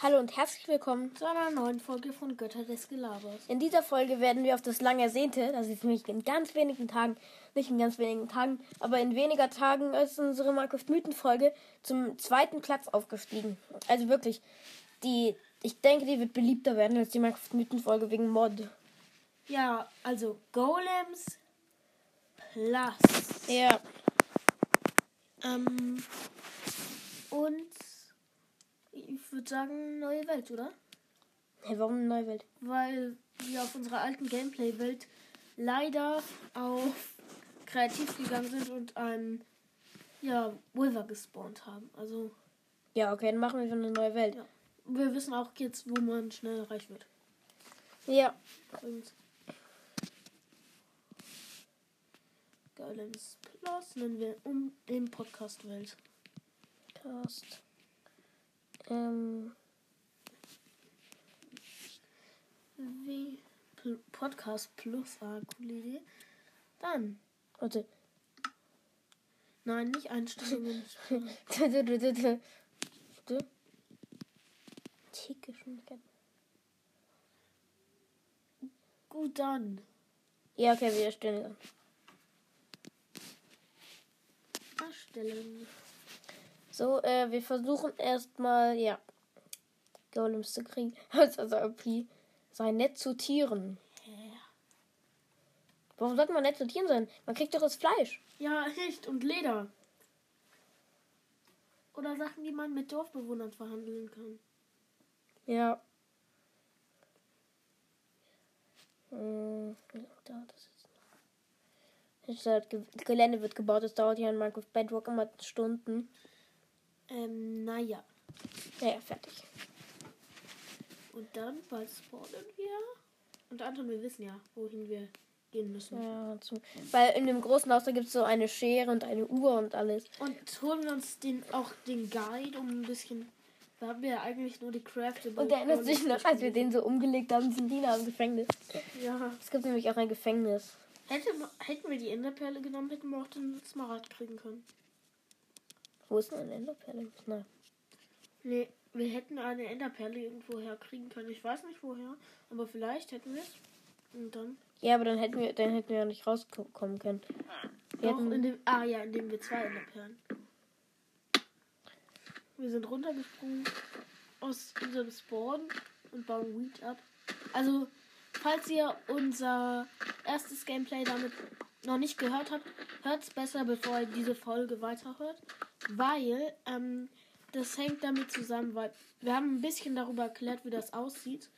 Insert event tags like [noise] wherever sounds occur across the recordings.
Hallo und herzlich willkommen. zu einer neuen Folge von Götter des Gelabers. In dieser Folge werden wir auf das lang ersehnte, das ist nämlich in ganz wenigen Tagen, nicht in ganz wenigen Tagen, aber in weniger Tagen als unsere Minecraft Mythen Folge zum zweiten Platz aufgestiegen. Also wirklich, die, ich denke, die wird beliebter werden als die Minecraft Mythen Folge wegen Mod. Ja, also Golems Plus. Ja, Ähm, und ich würde sagen, neue Welt, oder? hey, warum eine neue Welt? Weil wir auf unserer alten Gameplay-Welt leider auf kreativ gegangen sind und einen ja, Wither gespawnt haben. Also Ja, okay, dann machen wir eine neue Welt. Ja. wir wissen auch jetzt, wo man schnell reich wird. Ja, Und Golems Plus nennen wir um in Podcast-Welt. Cast. Ähm, Wie Podcast Plus, ah, coole Idee. Dann, warte. nein, nicht Einstellungen. [laughs] Tickgeschwindigkeit. Gut, dann. Ja, okay, wir erstellen dann. So, äh, wir versuchen erstmal, ja, Golems zu kriegen. [laughs] Also, also OP. Sei nett zu Tieren. Warum sollte man nett zu Tieren sein? Man kriegt doch das Fleisch. Ja, echt. Und Leder. Oder Sachen, die man mit Dorfbewohnern verhandeln kann. Ja. Hm, da, das ist. Halt Ge Gelände wird gebaut, das dauert ja in Minecraft Bedrock immer Stunden. Ähm, naja. Naja, fertig. Und dann bald spawnen wir. Und Anton, wir wissen ja, wohin wir gehen müssen. Ja, zum, weil in dem großen Haus, da gibt es so eine Schere und eine Uhr und alles. Und holen wir uns den, auch den Guide, um ein bisschen. Da haben wir ja eigentlich nur die Craftable. Und erinnert sich noch, als wir den so umgelegt haben, sind Diener im Gefängnis. Ja. Es gibt nämlich auch ein Gefängnis. Hätte, hätten wir die Enderperle genommen, hätten wir auch den Smaragd kriegen können. Wo ist denn eine Enderperle? Na, Nee, wir hätten eine Enderperle irgendwo herkriegen können. Ich weiß nicht woher, aber vielleicht hätten wir es. Und dann. ja, aber dann hätten wir, dann hätten wir ja nicht rauskommen können. Wir Doch, hätten, in dem, ah ja, indem wir zwei Enderperlen. Wir sind runtergesprungen aus unserem Spawn und bauen Wheat ab. Also, falls ihr unser erstes Gameplay damit noch nicht gehört habt, hört es besser, bevor ihr diese Folge weiterhört. Weil, ähm, das hängt damit zusammen, weil wir haben ein bisschen darüber erklärt, wie das aussieht.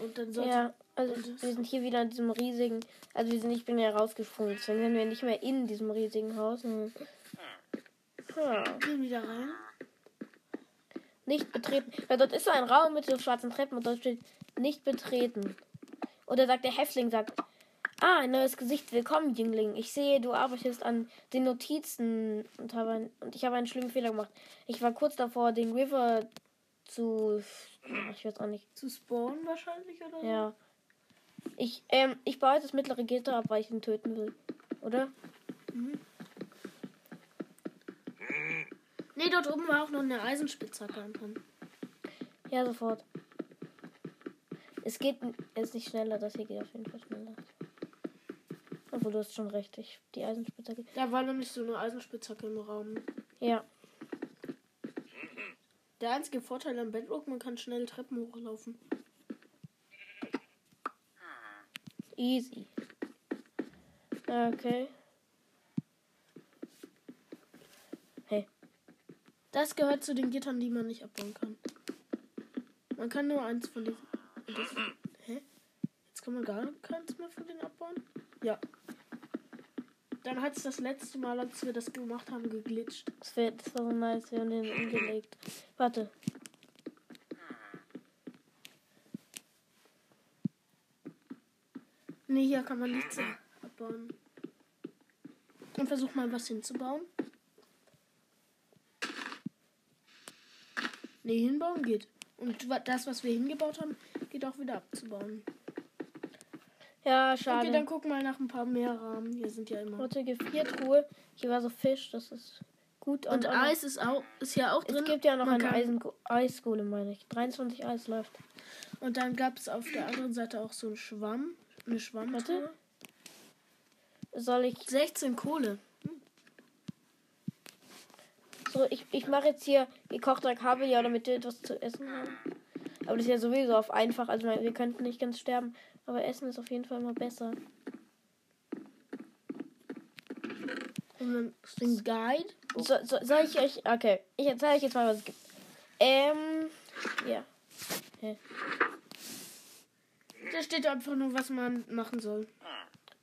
Und dann sollte ja, also wir sind hier wieder in diesem riesigen, also wir sind, ich bin ja rausgesprungen, deswegen sind wir nicht mehr in diesem riesigen Haus. sondern- Ja, gehen wieder rein. nicht betreten. Weil dort ist so ein Raum mit so schwarzen Treppen und dort steht nicht betreten. Oder sagt der Häftling, sagt, ah, ein neues Gesicht, willkommen, Jüngling. Ich sehe, du arbeitest an den Notizen und, habe ein, und ich habe einen schlimmen Fehler gemacht. Ich war kurz davor, den River zu, ich weiß auch nicht, Zu spawnen wahrscheinlich, oder ja. Ich, ähm, ich baue jetzt das mittlere Gitter ab, weil ich ihn töten will. Oder? Nee, dort oben war auch noch eine Eisenspitzhacke, Anton. Ja, sofort. Es geht es ist nicht schneller, das hier geht auf jeden Fall schneller. Obwohl, du hast schon recht. Ich, die Eisenspitzhacke. Da war nämlich so eine Eisenspitzhacke im Raum. Ja. Der einzige Vorteil am Bedrock, man kann schnell Treppen hochlaufen. Easy. Okay. Hey. Das gehört zu den Gittern, die man nicht abbauen kann. Man kann nur eins von diesen. Das, [clears throat] hä? Jetzt kann man gar keins mehr von denen abbauen? Ja. Dann hat es das letzte Mal, als wir das gemacht haben, geglitscht. Das, wär, das war so nice. Wir haben den umgelegt. Warte. Nee, hier kann man nichts abbauen. Und versuch mal was hinzubauen. Nee, hinbauen geht. Und das, was wir hingebaut haben, geht auch wieder abzubauen. Ja, schade. Okay, dann guck mal nach ein paar mehr Rahmen. Hier sind ja immer. Warte, Gefriertruhe. Hier war so Fisch. Das ist gut. Und noch- Eis ist auch ist ja auch drin. Es gibt ja noch Man eine Eisen Eisgolem, meine ich. 23 Eis läuft. Und dann gab es auf der anderen Seite auch so einen Schwamm. Eine Schwamm. Warte. Soll ich. 16 Kohle. So, ich, ich mache jetzt hier gekochter Kabeljau, damit wir etwas zu essen haben. Aber das ist ja sowieso auf einfach. Also wir könnten nicht ganz sterben. Aber Essen ist auf jeden Fall immer besser. Und dann ist ein Guide. So, so, soll ich euch. Okay, ich erzähle euch jetzt mal, was es gibt. Ähm. Ja. Da steht einfach nur, was man machen soll.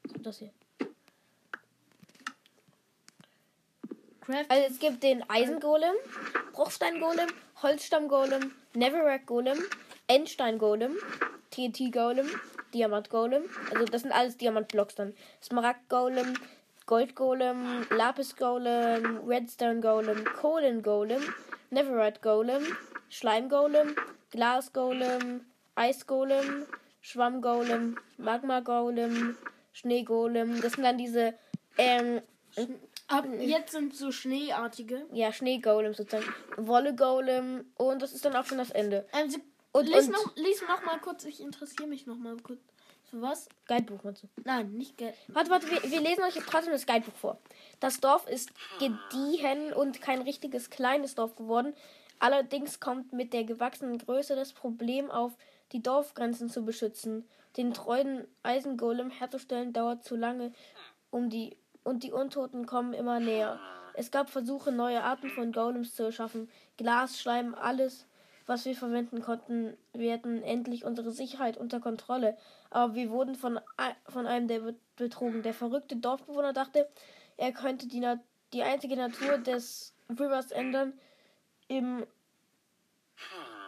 So, das hier. Craft. Also es gibt den Eisengolem, Bruchsteingolem, Holzstammgolem, Netherrack-Golem, Endsteingolem, TNT-Golem, Diamant-Golem. Also das sind alles Diamant-Blocks dann. Smaragd-Golem, Gold-Golem, Lapis-Golem, Redstone-Golem, Kohlen-Golem, Netherite-Golem, Schleim-Golem, Glas-Golem, Eis-Golem, Schwamm-Golem, Magma-Golem, Schnee-Golem. Das sind dann diese ähm, Ab jetzt sind so schneeartige. ja, Schneegolem sozusagen. Wolle-Golem und das ist dann auch schon das Ende. Ähm, sie, Und- lies, und- noch, lies noch mal kurz, ich interessiere mich noch mal kurz. Für was? Guidebuch meinst du? Nein, nicht Geld. Warte, warte, wir, wir lesen euch trotzdem das Guidebuch vor. Das Dorf ist gediehen und kein richtiges kleines Dorf geworden. Allerdings kommt mit der gewachsenen Größe das Problem auf, die Dorfgrenzen zu beschützen. Den treuen Eisengolem herzustellen dauert zu lange, um die und die Untoten kommen immer näher. Es gab Versuche, neue Arten von Golems zu erschaffen. Glas, Schleim, alles, was wir verwenden konnten. Wir hatten endlich unsere Sicherheit unter Kontrolle. Aber wir wurden von, von einem der be- betrogen. Der verrückte Dorfbewohner dachte, er könnte die, Na die einzige Natur des Rivers ändern, im,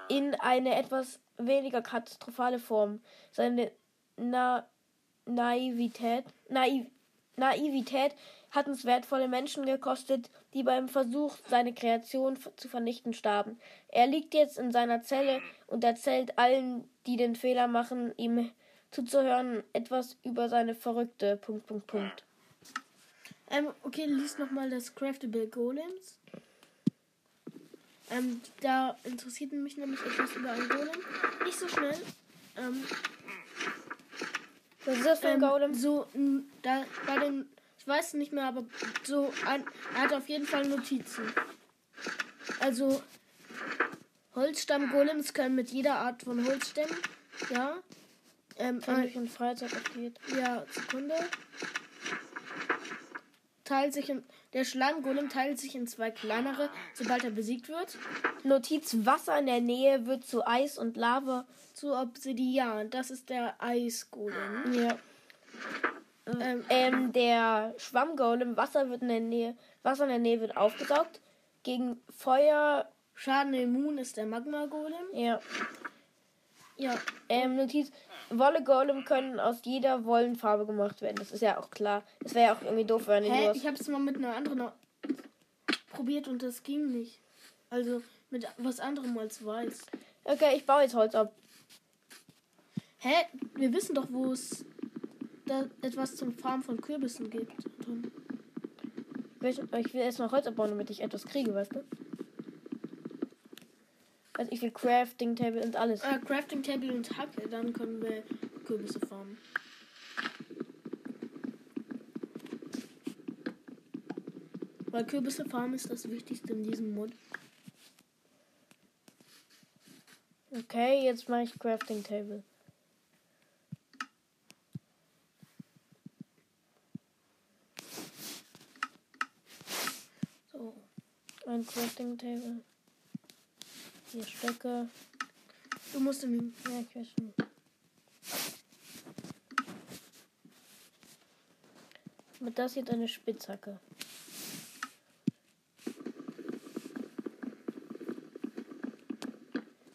in eine etwas weniger katastrophale Form. Seine Na Naivität, Naiv Naivität hat uns wertvolle Menschen gekostet, die beim Versuch, seine Kreation zu vernichten, starben. Er liegt jetzt in seiner Zelle und erzählt allen, die den Fehler machen, ihm zuzuhören, etwas über seine verrückte. Punkt, Punkt, Punkt. Ähm, okay, lies noch mal das Craftable Golems. Ähm, da interessiert mich nämlich etwas über einen Golem. Nicht so schnell. Ähm, Was ist das für ein ähm, Golem? So, da, bei den, ich weiß nicht mehr, aber so, ein, er hat auf jeden Fall Notizen. Also, Holzstamm-Golems können mit jeder Art von Holzstämmen, ja. Ähm, Kann ein- durch in Freizeit aktiviert. ja, Sekunde. Teilt sich in, der Schlangengolem teilt sich in zwei kleinere, sobald er besiegt wird. Notiz: Wasser in der Nähe wird zu Eis und Lava. Zu Obsidian. Das ist der Eisgolem. Ja. Ähm, Ähm, der Schwammgolem, Wasser wird in der Nähe, Wasser in der Nähe wird aufgesaugt. Gegen Feuer, Schaden immun ist der Magma-Golem. ja. Ja. Ähm, Notiz, Wolle-Golem können aus jeder Wollenfarbe gemacht werden. Das ist ja auch klar. Das wäre ja auch irgendwie doof, wenn Hä? Ich habe es mal mit einer anderen probiert und das ging nicht. Also mit was anderem als weiß. Okay, ich baue jetzt Holz ab. Hä? Wir wissen doch, wo es da etwas zum Farmen von Kürbissen gibt. Anton. Ich will, ich will erstmal Holz abbauen, damit ich etwas kriege, weißt du? Also ich will Crafting Table und alles. Äh, Crafting Table und Hacke, dann können wir Kürbisse farmen. Weil Kürbisse farmen ist das Wichtigste in diesem Mod. Okay, jetzt mache ich Crafting Table. So. Ein Crafting Table. Hier Stöcke. Du musst in Ja, ich weiß schon. Mit das hier eine Spitzhacke.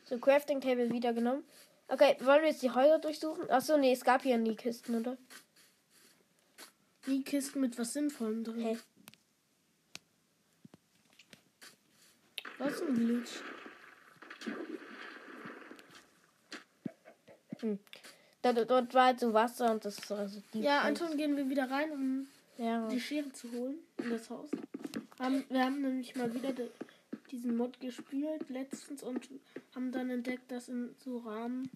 So, Crafting Table wieder genommen. Okay, wollen wir jetzt die Häuser durchsuchen? Achso, nee, es gab hier nie Kisten, oder? die Kisten mit was Sinnvollem drin. Hä? Was ist ein Glitch? Dort, dort war halt so Wasser und das ist also. Ja, Anton, gehen wir wieder rein, um Ja. die Schere zu holen in das Haus. Haben, wir haben nämlich mal wieder de, diesen Mod gespielt letztens und haben dann entdeckt, dass in so Rahmen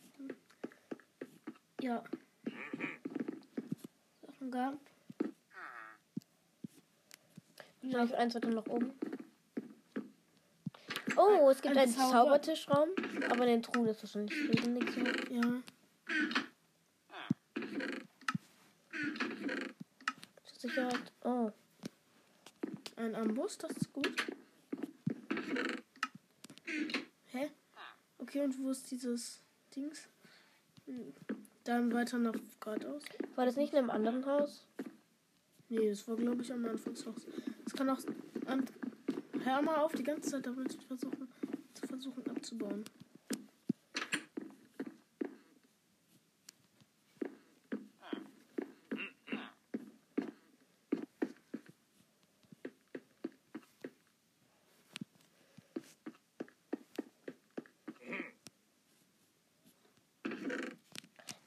ja Sachen gab. Vielleicht eins weiter nach oben. Oh, es gibt Ein einen Zauber- Zaubertischraum, aber in den Truhen ist wahrscheinlich nichts mehr. Ja. Zur Sicherheit. Oh. Ein Amboss, das ist gut. Hä? Okay, und wo ist dieses Dings? Hm. Dann weiter nach geradeaus. War das nicht in einem anderen Haus? Nee, das war glaube ich am Anfangshaus. Das kann auch an. Hör mal auf, die ganze Zeit damit zu versuchen, zu versuchen abzubauen.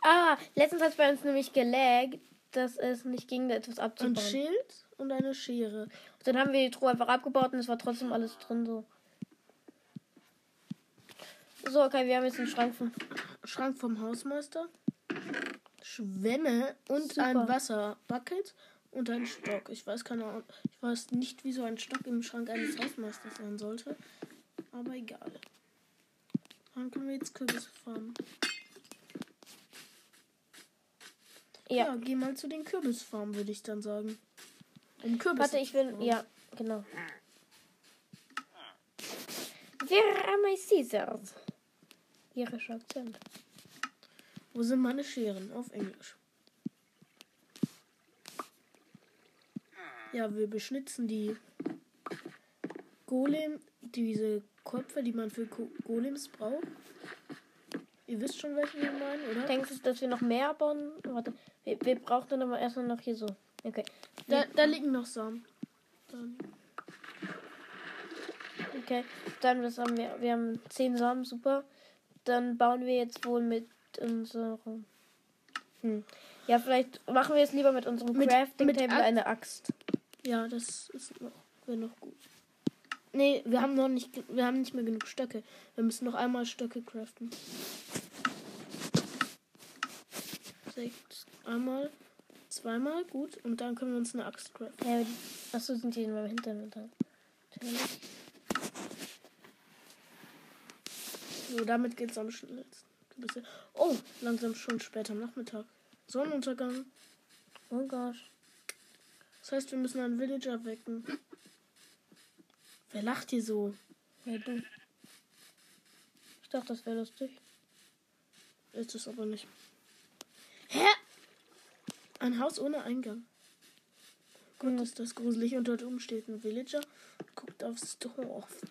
Ah, letztens hat es bei uns nämlich gelaggt, dass es nicht ging, da etwas Ein abzubauen. Schild und eine Schere. Dann haben wir die Truhe einfach abgebaut und es war trotzdem alles drin so. So, okay, wir haben jetzt einen Schrank von. Schrank vom Hausmeister. Schwämme und Super. ein Wasserbucket und ein Stock. Ich weiß keine Ahnung. Ich weiß nicht, wie so ein Stock im Schrank eines Hausmeisters sein sollte. Aber egal. Dann können wir jetzt Kürbisse farmen. Ja. Ja. geh mal zu den Kürbisfarmen, würde ich dann sagen. Um Kürbisse Warte, ich will. Ja, genau. Where are my scissors? Irischer Akzent. Wo sind meine Scheren? Auf Englisch. Ja, wir beschnitzen die Golem, diese Köpfe, die man für Ko- Golems braucht. Ihr wisst schon, welche wir meinen, oder? Denkst du, dass wir noch mehr bauen? Warte, wir, wir brauchen dann aber erstmal noch hier so. Okay. Da, da liegen noch Samen. Dann. Okay. Dann, was haben wir? Wir haben 10 Samen, super. Dann bauen wir jetzt wohl mit unserem. Hm. Ja, vielleicht machen wir es lieber mit unserem Mit- Crafting mit Table Axt- eine Axt. Ja, das ist noch, wäre noch gut. Nee, wir haben noch nicht, wir haben nicht mehr genug Stöcke. Wir müssen noch einmal Stöcke craften. Sechs, einmal, zweimal, gut. Und dann können wir uns eine Axt craften. Ja, achso, sind die in meinem Hintern dran. Natürlich. So, damit geht's am schnellsten. Oh, langsam schon spät am Nachmittag. Sonnenuntergang. Oh gosh. Das heißt, wir müssen einen Villager wecken. Wer lacht hier so? Ja, du. Ich dachte, das wäre lustig. Ist es aber nicht. Hä? Ein Haus ohne Eingang. Gott, ist das gruselig. Und dort oben steht ein Villager. Guckt aufs Dorf.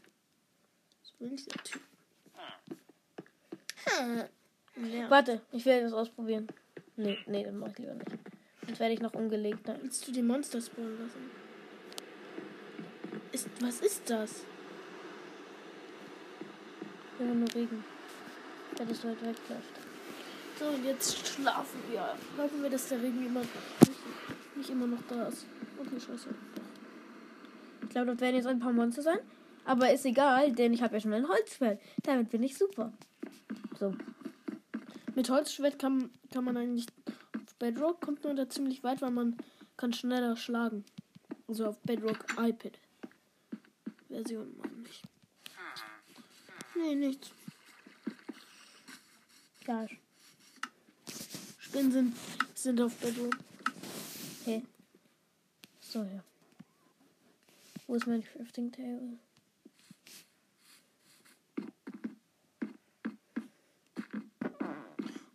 Was will dieser Typ? Hä? Ja. Warte, ich werde das ausprobieren. Nee, nee, das mache ich lieber nicht. Sonst werde ich noch umgelegt. Ne? Willst du die Monster spawnen lassen? Ist, was ist das? Immer nur Regen. Der das weit wegläuft. So, und jetzt schlafen wir. Hoffen wir, dass der Regen immer, nicht, nicht immer noch da ist. Okay, scheiße. Ich glaube, dort werden jetzt ein paar Monster sein. Aber ist egal, denn ich habe ja schon ein Holzfell. Damit bin ich super. So. Mit Holzschwert kann, kann man eigentlich auf Bedrock kommt man da ziemlich weit, weil man kann schneller schlagen. Also auf Bedrock iPad. Version meine ich. Nee, nichts. Ja. Spinnen sind, sind auf Bedrock. Okay. So, ja. Wo ist mein Crafting Table?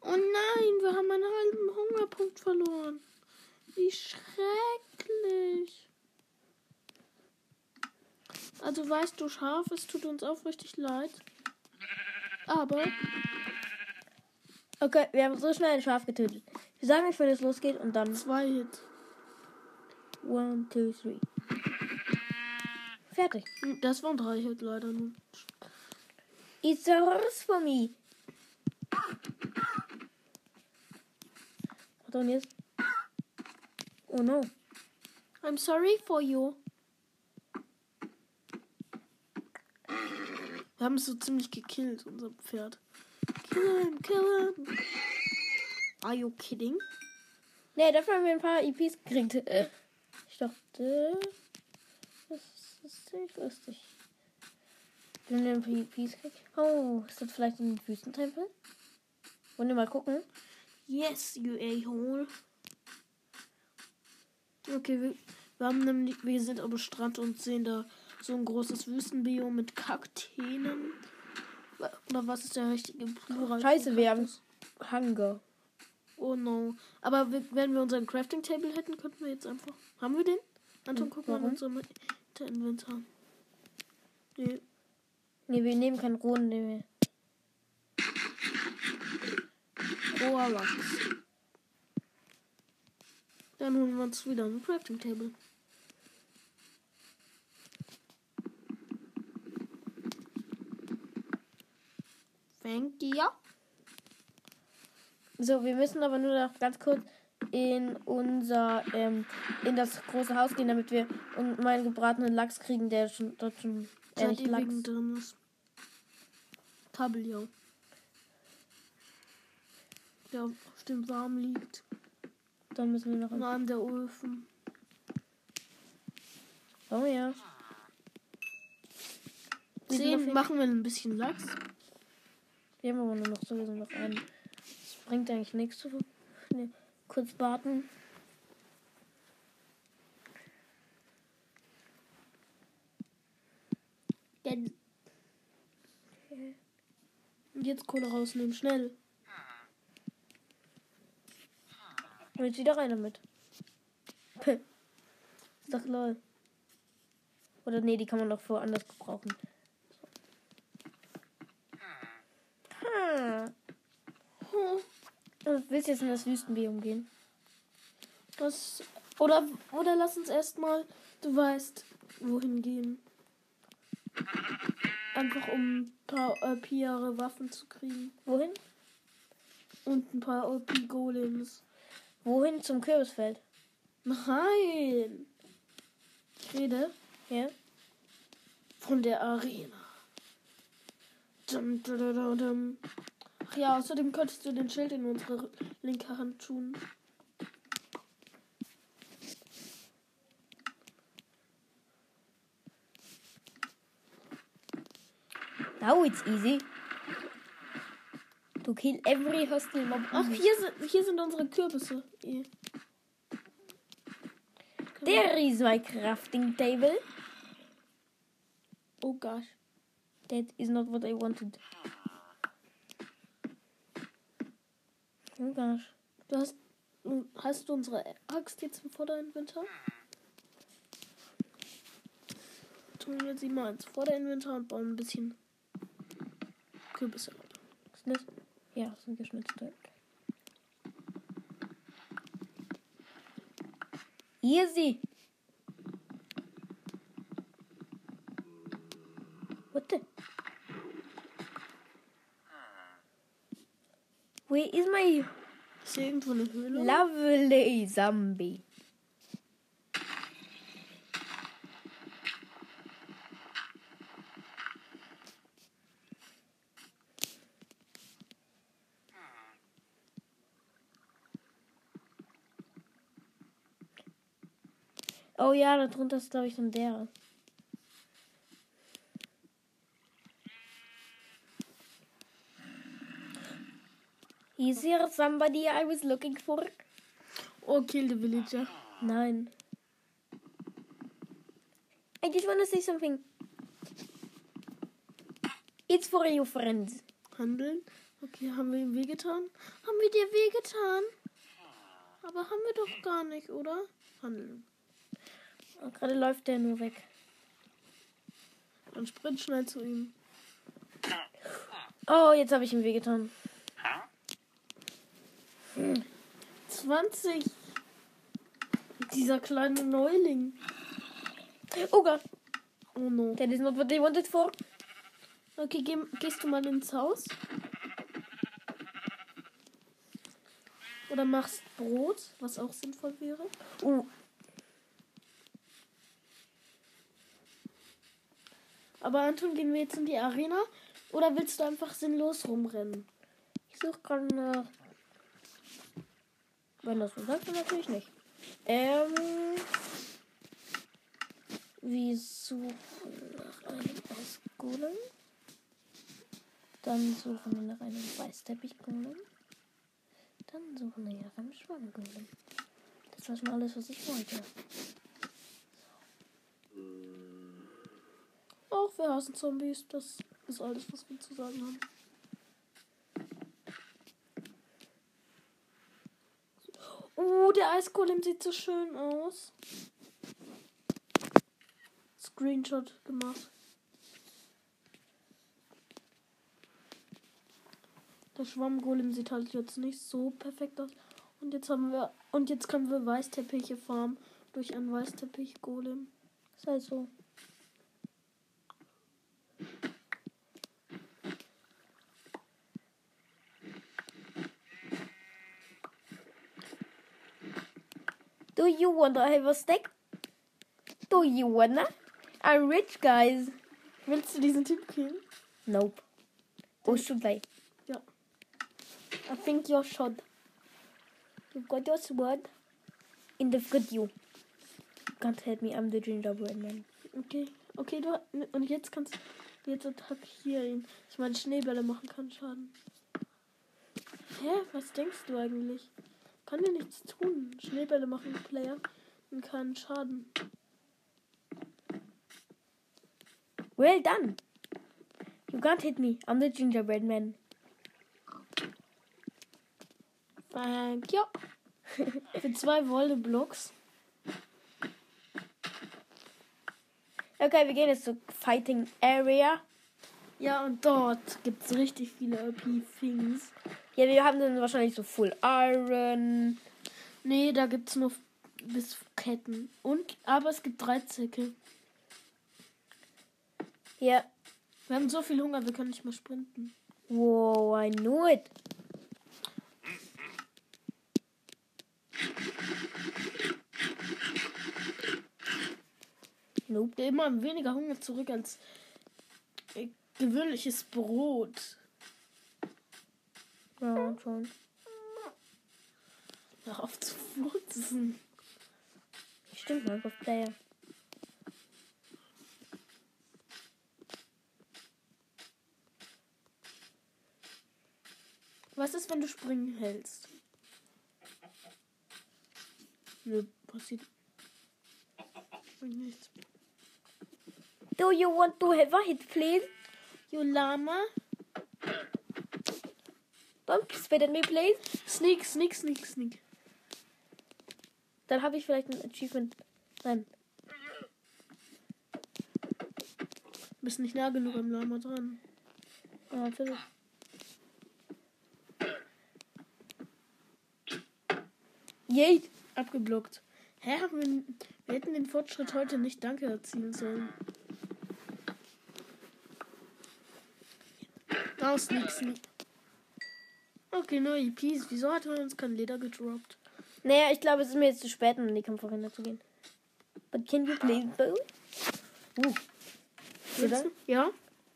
Oh nein, wir haben einen halben Hungerpunkt verloren. Wie schrecklich. Also weißt du, Schaf, es tut uns aufrichtig leid. Aber Okay, wir haben so schnell ein Schaf getötet. Wir sagen euch, wenn es losgeht und dann. Zwei Hits. One, two, three. Fertig. Hm, das waren drei Hits leider nur. It's a horse for me. Und jetzt. Oh no. I'm sorry for you. Wir haben es so ziemlich gekillt, unser Pferd. Kill him, kill him. Are you kidding? Nee, dafür haben wir ein paar EPs gekriegt. Äh, Ich dachte, das ist ziemlich lustig. Wenn wir ein paar EPs kriegen. Oh, ist das vielleicht ein Wüstentempel? Wollen wir mal gucken? Yes, you a-hole. Okay, wir, wir haben nämlich, wir sind am Strand und sehen da so ein großes Wüstenbiom mit Kakteen. Oder was ist der richtige Plural? Scheiße, wir haben? Hunger. Oh no. Aber wir, wenn wir unseren Crafting Table hätten, könnten wir jetzt einfach. Haben wir den? Anton, Hm, guck mal in unserem Inventar. Nee. Nee, wir nehmen keinen rohen. Nee. Roher Lachs. Dann holen wir uns wieder ein Crafting Table. Thank you. So, wir müssen aber nur noch ganz kurz in unser, ähm, in das große Haus gehen, damit wir und meinen gebratenen Lachs kriegen, der schon dort schon, äh, nicht Lachs. drin ist. Kabeljau. Der auf dem Samen liegt. Dann müssen wir noch In ein, einem der Öfen. Oh ja. Zehn machen wir ein bisschen Lachs. Wir haben aber nur noch sowieso noch einen. Das bringt eigentlich nichts zu. Nee, kurz warten. Jetzt Kohle rausnehmen, schnell. Und jetzt wieder rein damit. Puh. Ist doch lol. Oder nee, die kann man doch woanders gebrauchen. Hm. Hm. Du willst jetzt in das Wüstenbiom gehen? Was? Oder, oder lass uns erstmal, du weißt, wohin gehen. Einfach um ein paar OP-ere Waffen zu kriegen. Wohin? Und ein paar OP-Golems. Wohin zum Kürbisfeld? Nein! Ich rede Ja? von der Arena. Dum, dum, dum, dum. Ja, außerdem könntest du den Schild in unsere linke Hand tun. Now it's easy. To kill every hostile mob. Ach, hier sind, hier sind unsere Kürbisse. Eh. There is my crafting table. Oh gosh. That is not what I wanted. Oh gosh. Du hast, hast du unsere Axt jetzt im Vorderinventar? Tun wir sie mal ins Vorderinventar und bauen ein bisschen Kürbisse ab. Ist das? Ja, sind geschnitzte. Easy. What the? Where is my Ist hier irgendwo eine Höhle? lovely zombie? Oh ja, da drunter ist, glaube ich, dann der. Is here somebody I was looking for? Oh, kill the villager. Nein. I just want to say something. It's for you, friends. Handeln. Okay, haben wir ihm wehgetan? Haben wir dir wehgetan? Aber haben wir doch gar nicht, oder? Handeln. Und Gerade läuft der nur weg. Dann sprint schnell zu ihm. Oh, jetzt habe ich ihm wehgetan. 20. Dieser kleine Neuling. Oh Gott, Oh no. that is not what they wanted for. Okay, geh, gehst du mal ins Haus? Oder machst Brot, was auch sinnvoll wäre. Uh, Aber Anton, gehen wir jetzt in die Arena? Oder willst du einfach sinnlos rumrennen? Ich suche gerade nach. Wenn das so sagt, dann natürlich nicht. Ähm. Wir suchen nach einem Eisgolem. Dann suchen wir nach einem Weißteppichgolem. Dann suchen wir nach einem Schwammgolem. Das war schon alles, was ich wollte. Auch wir hassen Zombies. Das ist alles, was wir zu sagen haben. Oh, der Eisgolem sieht so schön aus. Screenshot gemacht. Der Schwammgolem sieht halt jetzt nicht so perfekt aus. Und jetzt haben wir und jetzt können wir Weißteppiche farmen durch einen Weißteppich-Golem. Ist halt so. You wanna have a steak? Do you wanna? I'm rich, guys. Willst du diesen Typ killen? Nope. Or should I? Ja. I think you should. You've got your sword. And they've got you. Can't help me, I'm the gingerbread man. Okay. Okay, du und jetzt kannst jetzt attackiere ihn. Ich meine Schneebälle machen kann Schaden. Hä? Was denkst du eigentlich? Kann dir nichts tun. Schneebälle machen Player und keinen Schaden. Well done. You can't hit me. I'm the gingerbread man. Thank you. [laughs] Für zwei Wolle-Blocks. Okay, wir gehen jetzt zur Fighting Area. Ja, und dort gibt es richtig viele OP-Things. Ja, wir haben dann wahrscheinlich so Full Iron. Nee, da gibt es nur bis Ketten. Und, aber es gibt drei Zirkel. Ja. Wir haben so viel Hunger, wir können nicht mehr sprinten. Wow, I knew it. Nope. Immer weniger Hunger zurück als äh, gewöhnliches Brot. Ja, schon. Hör auf zu furzen. Stimmt, Minecraft Player. Was ist, wenn du springen hältst? Nö, passiert nichts. Do you want to have a hit, please? You Lama. Don't spit me, please. Sneak, sneak, sneak, sneak. Dann habe ich vielleicht ein Achievement. Nein. Bist nicht nah genug am Lama dran. Ja, natürlich. Yay! Abgeblockt. Hä, wir, wir hätten den Fortschritt heute nicht Danke erzielen sollen. Oh, sneak, sneak. Okay, neue EPs. Wieso hat er uns kein Leder gedroppt? Naja, ich glaube, es ist mir jetzt zu spät, um in die Kampfarena zu gehen. But can you play bow? Uh. Du? Ja?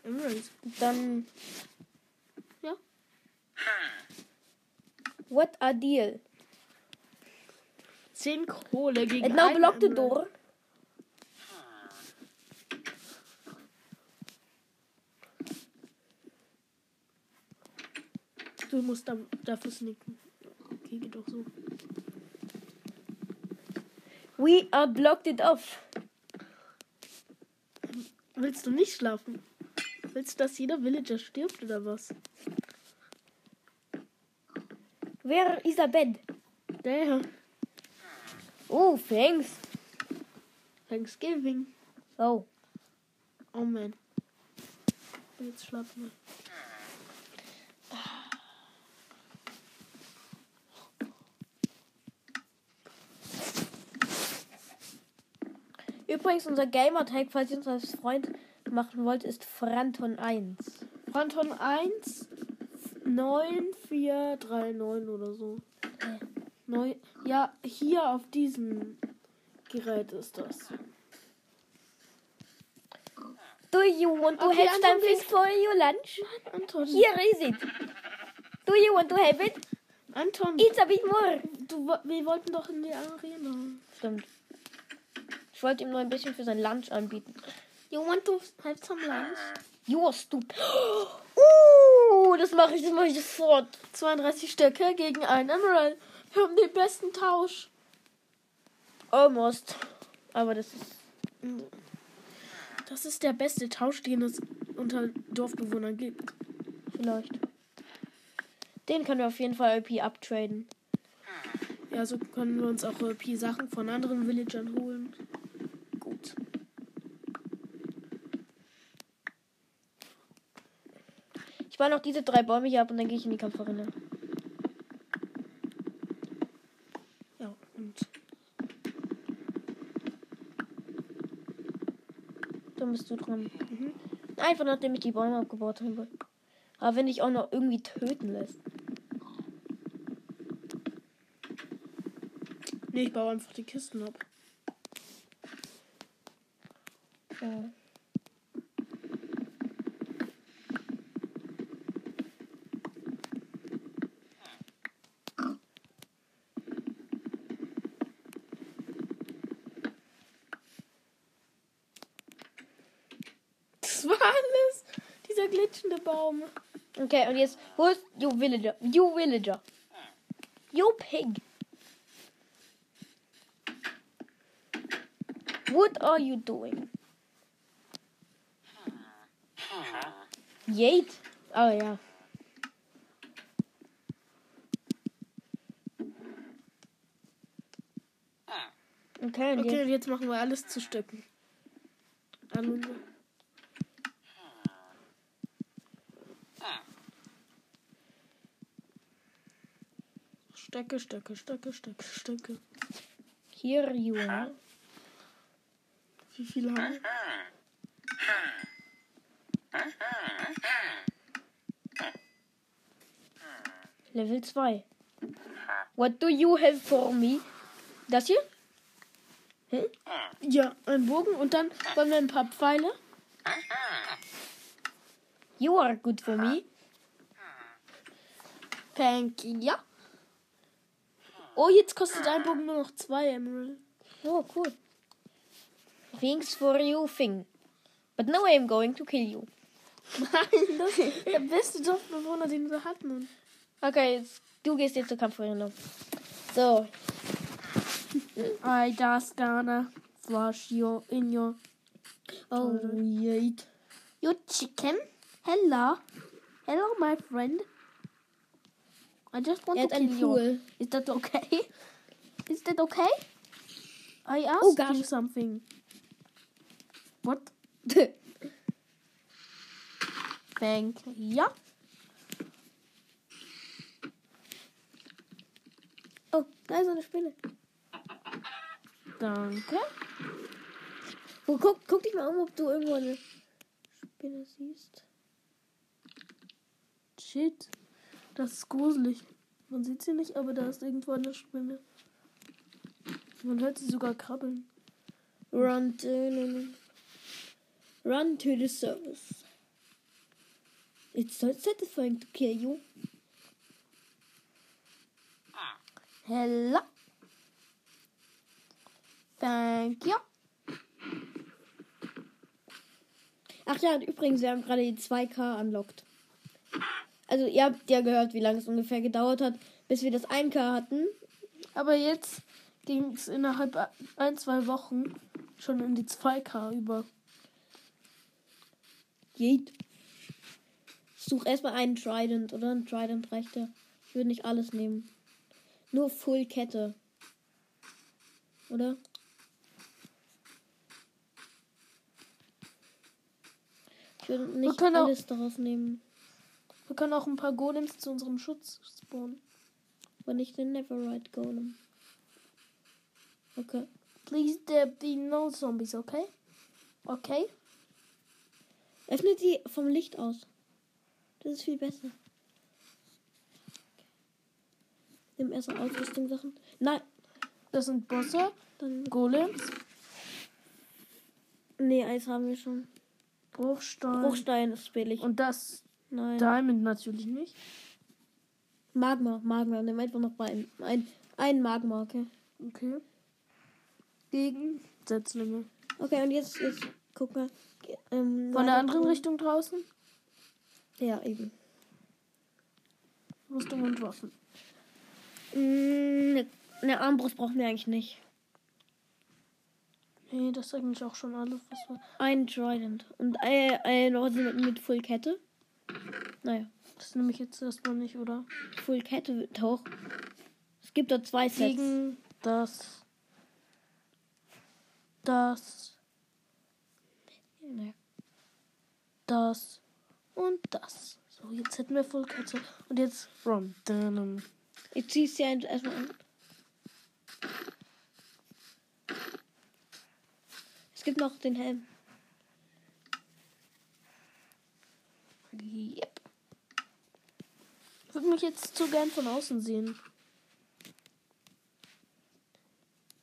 Emeralds. Dann. Ja. What a deal. 10 Kohle gegen And now block the door. Du musst da, dafür sneaken. Okay, geht doch so. We are blocked it off. Willst du nicht schlafen? Willst du, dass jeder Villager stirbt oder was? Where is a bed? Der Oh, thanks. Thanksgiving. Oh. Oh man. Jetzt schlafen wir. Übrigens, unser Gamertag, falls ihr uns als Freund machen wollt, ist Franton1. Phantom 1 9439 oder so. Hä? Neu ja, hier auf diesem Gerät ist das. Do you want to Okay, have Anton, something please. for your lunch? Anton. Here is it. Do you want to have it? Anton. Eat a bit more. Du, wir wollten doch in die Arena. Stimmt. Ich wollte ihm nur ein bisschen für sein Lunch anbieten. You want to have some lunch? You are stupid. Uh, das mache ich, das mache ich sofort. 32 Stöcke gegen einen Emerald. Wir haben den besten Tausch. Almost. Aber das ist. Das ist der beste Tausch, den es unter Dorfbewohnern gibt. Vielleicht. Den können wir auf jeden Fall LP uptraden. Ja, so können wir uns auch OP-Sachen von anderen Villagern holen. Gut. Ich baue noch diese drei Bäume hier ab und dann gehe ich in die Kampfarena. Ja, und Dann bist du dran. Mhm. Einfach nachdem ich die Bäume abgebaut habe. Aber wenn ich auch noch irgendwie töten lässt. nee, ich baue einfach die Kisten ab. Ja. Das war alles. Dieser glitschende Baum. Okay, und jetzt, wo ist you Villager? You Villager. You Pig. What are you doing? Yate? Oh ja. Okay, und Okay, jetzt, und jetzt machen wir alles zu Stücken. An Stöcke, Stöcke, Stöcke, Stöcke, Stöcke. here you are. Wie viele haben wir? Level 2. What do you have for me? Das hier? Hä? Ja, ein Bogen und dann wollen wir ein paar Pfeile. You are good for me. Thank you. Ja. Oh, jetzt kostet ein Bogen nur noch zwei Emerald. Oh, cool. Thanks for you thing. But now I am going to kill you. Nein, das ist der beste Dorfbewohner, den wir hatten. Okay, jetzt, du gehst jetzt zur Kampfarena. So, I just gonna flush you in your oh, yate. Your chicken? Hello. Hello, my friend. I just want er to kill einen you. Is that okay? Is that okay? I asked Oh, gosh. you something. What? [laughs] Thank ja. Oh, da ist eine Spinne. Danke. Oh, guck, guck dich mal um, ob du irgendwo eine Spinne siehst. Shit. Das ist gruselig. Man sieht sie nicht, aber da ist irgendwo eine Spinne. Man hört sie sogar krabbeln. Run to, run to the service. It's so satisfying to kill you. Hello. Thank you. Ach ja, und übrigens, wir haben gerade die 2K unlocked. Also, ihr habt ja gehört, wie lange es ungefähr gedauert hat, bis wir das 1K hatten. Aber jetzt ging es innerhalb ein, zwei Wochen schon in die 2K über. Geht. Such erstmal einen Trident, oder? Ein Trident reicht ja. Ich würde nicht alles nehmen. Nur Full Kette. Oder? Ich würde nicht können auch- alles daraus nehmen. Wir können auch ein paar Golems zu unserem Schutz spawnen. Aber nicht den Neverride Golem. Okay. Please, there be no zombies, okay? Okay? Öffnet sie vom Licht aus. Das ist viel besser. Nimm erst Ausrüstung Sachen. Nein. Das sind Bosse, Dann. Golems. Nee, Eis haben wir schon. Bruchstein. Bruchstein ist billig. Und das Nein. Diamond natürlich nicht. Magma, Magma. Nimm einfach noch ein, ein, ein Magma, okay? Okay. Gegen Setzlinge. Okay, und jetzt, jetzt guck mal. Ähm, Von der anderen. Richtung draußen. Ja, eben. Rüstung und Waffen. Eine ne Armbrust brauchen wir eigentlich nicht. Nee, das ist eigentlich auch schon alles, was wir. Ein Trident. Und äh, eine Hose mit, mit Full Kette. Naja, Das nehme ich jetzt erstmal nicht, oder? Full Kette wird hoch. Es gibt dort zwei Sets. Gegen das. Das. Naja. Das. Und das. So, jetzt hätten wir Vollkette. Und jetzt Ron. Dun. Ich zieh's dir ein- erstmal an. Es gibt noch den Helm. Yep. Ich würde mich jetzt so gern von außen sehen.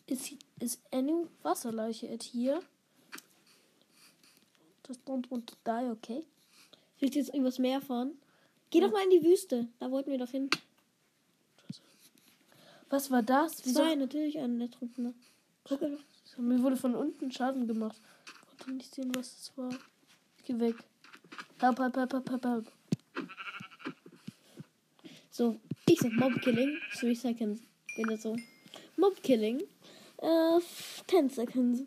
Ist, ist eine Wasserleiche at hier? Das don't want to die, okay? Willst du jetzt irgendwas mehr fahren? Geh doch mal in die Wüste. Da wollten wir doch hin. Was war das? Wieso? Zwei, natürlich ein Ertrunkener. Guck mal. Mir wurde von unten Schaden gemacht. Ich konnte nicht sehen, was es war. Ich geh weg. Help, help, help, help, help, help. So, ich sag Mob Killing. 3 Seconds. Wieder so. Mob Killing. Äh, 10 Seconds.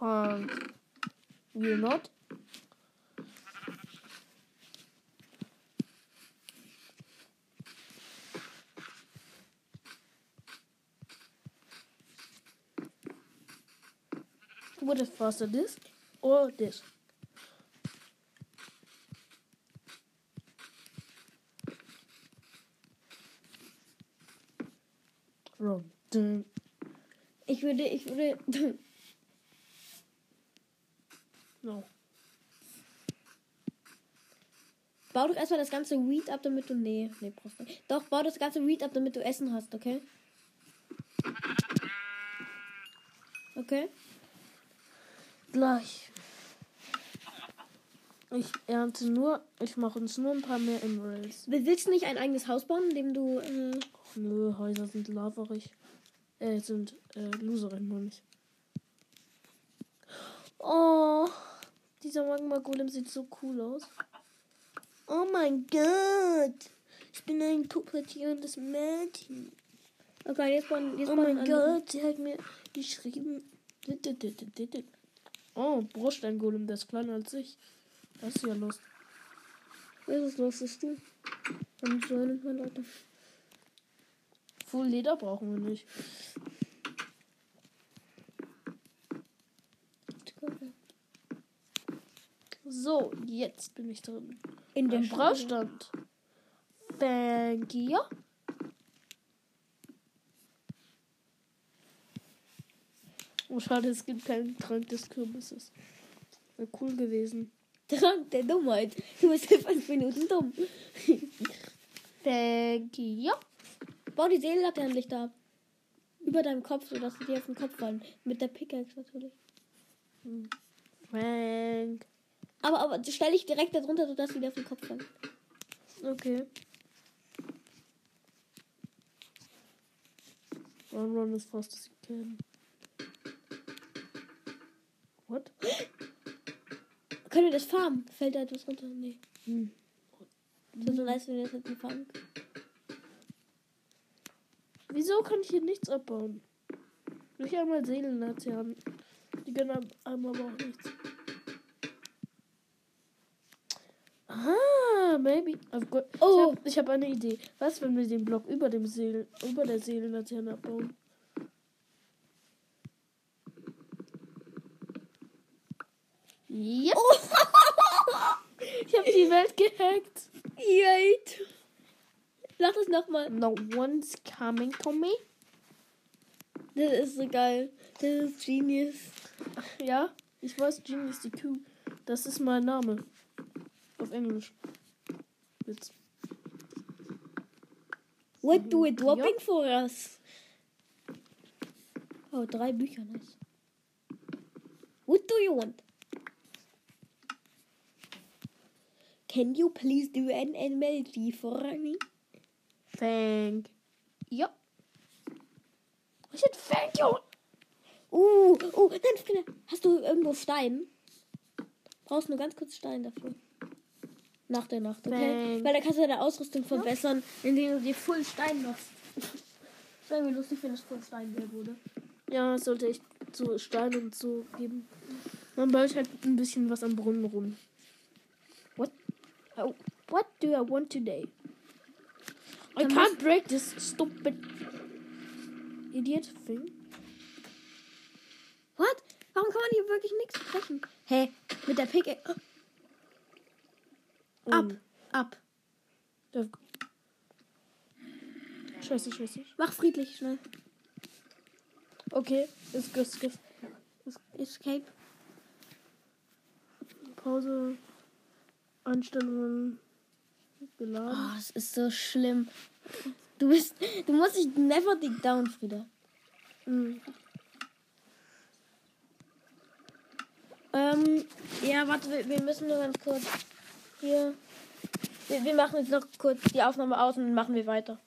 And we're not. What is faster, this or this? Wrong. Ich würde, ich würde. No. Bau doch erstmal das ganze Weed ab, damit du. Nee, nee, brauchst du. Doch, bau das ganze Weed ab, damit du Essen hast, okay? Okay? Gleich. Ich ernte nur, ich mache uns nur ein paar mehr Emeralds. Willst du nicht ein eigenes Haus bauen, in dem du. Äh, Och, nö, Häuser sind laverig. Äh, sind äh, loserin, meine ich. Oh, dieser Magma-Golem sieht so cool aus. Oh mein Gott. Ich bin ein pubertierendes Mädchen. okay, jetzt bauen. Jetzt Oh bauen mein Gott, sie hat mir geschrieben. Oh, Bruchstein-Golem, der ist kleiner als ich. Das ist ja los. Was ist los, ist du? Und so nimmt man Leute. Full Leder brauchen wir nicht. So, jetzt bin ich drin. In der Im Braustand. Thank you. Oh, schade, es gibt keinen Trank des Kürbisses. Wäre cool gewesen. Trank der Dummheit. Du bist in fünf Minuten dumm. [laughs] Thank you. Bau die Seelenlaterne nicht ab. Über deinem Kopf, sodass sie dir auf den Kopf fallen. Mit der Pickaxe natürlich. Frank. Aber, aber stell dich direkt darunter, sodass sie dir auf den Kopf fallen. Okay. Run, run as fast as you can. What? Können wir das farmen? Fällt da etwas runter? Nee. Hm. Das so nice, wenn wir das jetzt nicht farmen können. Wieso kann ich hier nichts abbauen? Nicht einmal Seelenlaternen. Die gönnen einem- einem aber auch nichts. Ah, maybe. Oh. Ich habe hab eine Idee. Was, wenn wir den Block über dem Seelen, über der Seelenlaterne abbauen? Ja. Ich habe gehackt. Yeit. Sag das nochmal. No one's coming to me. Das ist so geil. Das ist genius. Ja, ich weiß, Genius die Q. Das ist mein Name. Auf Englisch. Witz. What do it dropping Ja. for us? Oh, drei Bücher, nice. What do you want? Can you please do an MLG for me? Thank. Ja. Ich said thank you. Uh, uh, nein, Frieda, hast du irgendwo Stein? Brauchst nur ganz kurz Stein dafür. Nach der Nacht, okay? Thanks. Weil da kannst du deine Ausrüstung verbessern, indem du dir Full Stein machst. Das wäre irgendwie lustig, wenn es Full Stein wäre, wurde. Ja, das sollte ich zu Stein und so geben. Man baut halt ein bisschen was am Brunnen rum. What? Oh, what do I want today? I Dann can't break this stupid idiot thing. What? Warum kann man hier wirklich nichts brechen? Hä? Mit der Picke. Ab, Und- ab. Da- Scheiße, scheiße. Mach friedlich schnell. Okay, ist- ist- Escape. Pause. Einstellungen. Geladen. Oh, das ist so schlimm. Du bist. Du musst dich never dig down, Frieda. Mhm. Ähm, ja, warte, wir, wir müssen nur ganz kurz hier. Wir, wir machen jetzt noch kurz die Aufnahme aus und machen wir weiter.